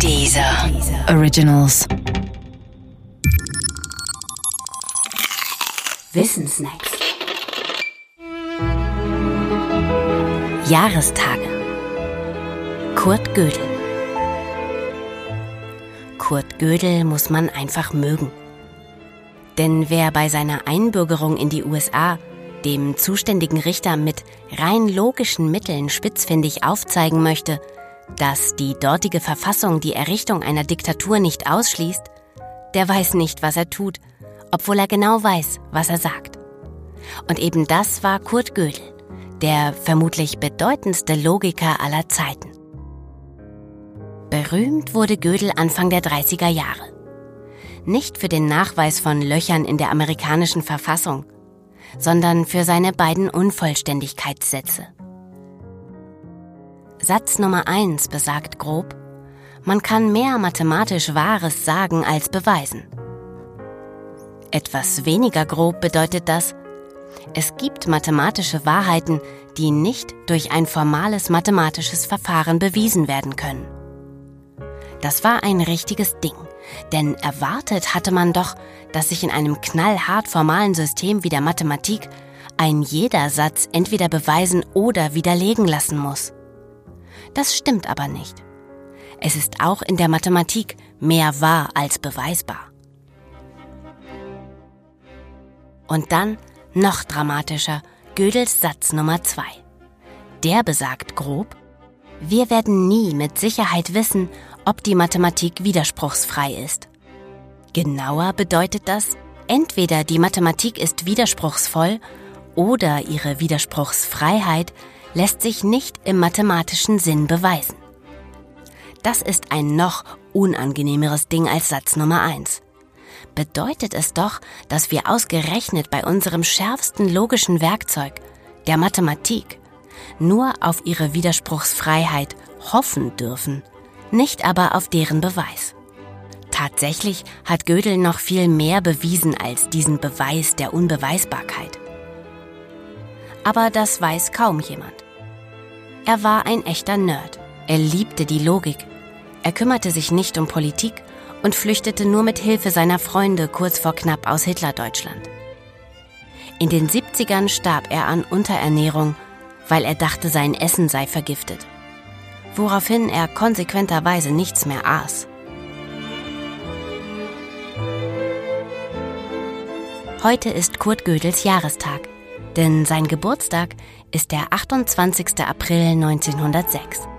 Dieser Originals. Wissensnacks. Jahrestage. Kurt Gödel. Kurt Gödel muss man einfach mögen. Denn wer bei seiner Einbürgerung in die USA dem zuständigen Richter mit rein logischen Mitteln spitzfindig aufzeigen möchte, dass die dortige Verfassung die Errichtung einer Diktatur nicht ausschließt, der weiß nicht, was er tut, obwohl er genau weiß, was er sagt. Und eben das war Kurt Gödel, der vermutlich bedeutendste Logiker aller Zeiten. Berühmt wurde Gödel Anfang der 30er Jahre. Nicht für den Nachweis von Löchern in der amerikanischen Verfassung, sondern für seine beiden Unvollständigkeitssätze. Satz Nummer eins besagt grob, man kann mehr mathematisch Wahres sagen als beweisen. Etwas weniger grob bedeutet das, es gibt mathematische Wahrheiten, die nicht durch ein formales mathematisches Verfahren bewiesen werden können. Das war ein richtiges Ding, denn erwartet hatte man doch, dass sich in einem knallhart formalen System wie der Mathematik ein jeder Satz entweder beweisen oder widerlegen lassen muss. Das stimmt aber nicht. Es ist auch in der Mathematik mehr wahr als beweisbar. Und dann, noch dramatischer, Gödels Satz Nummer zwei. Der besagt grob, wir werden nie mit Sicherheit wissen, ob die Mathematik widerspruchsfrei ist. Genauer bedeutet das, entweder die Mathematik ist widerspruchsvoll oder ihre Widerspruchsfreiheit lässt sich nicht im mathematischen Sinn beweisen. Das ist ein noch unangenehmeres Ding als Satz Nummer eins. Bedeutet es doch, dass wir ausgerechnet bei unserem schärfsten logischen Werkzeug, der Mathematik, nur auf ihre Widerspruchsfreiheit hoffen dürfen, nicht aber auf deren Beweis. Tatsächlich hat Gödel noch viel mehr bewiesen als diesen Beweis der Unbeweisbarkeit. Aber das weiß kaum jemand. Er war ein echter Nerd. Er liebte die Logik. Er kümmerte sich nicht um Politik und flüchtete nur mit Hilfe seiner Freunde kurz vor knapp aus Hitlerdeutschland. In den 70ern starb er an Unterernährung, weil er dachte, sein Essen sei vergiftet. Woraufhin er konsequenterweise nichts mehr aß. Heute ist Kurt Gödels Jahrestag, denn sein Geburtstag ist der 28. April 1906.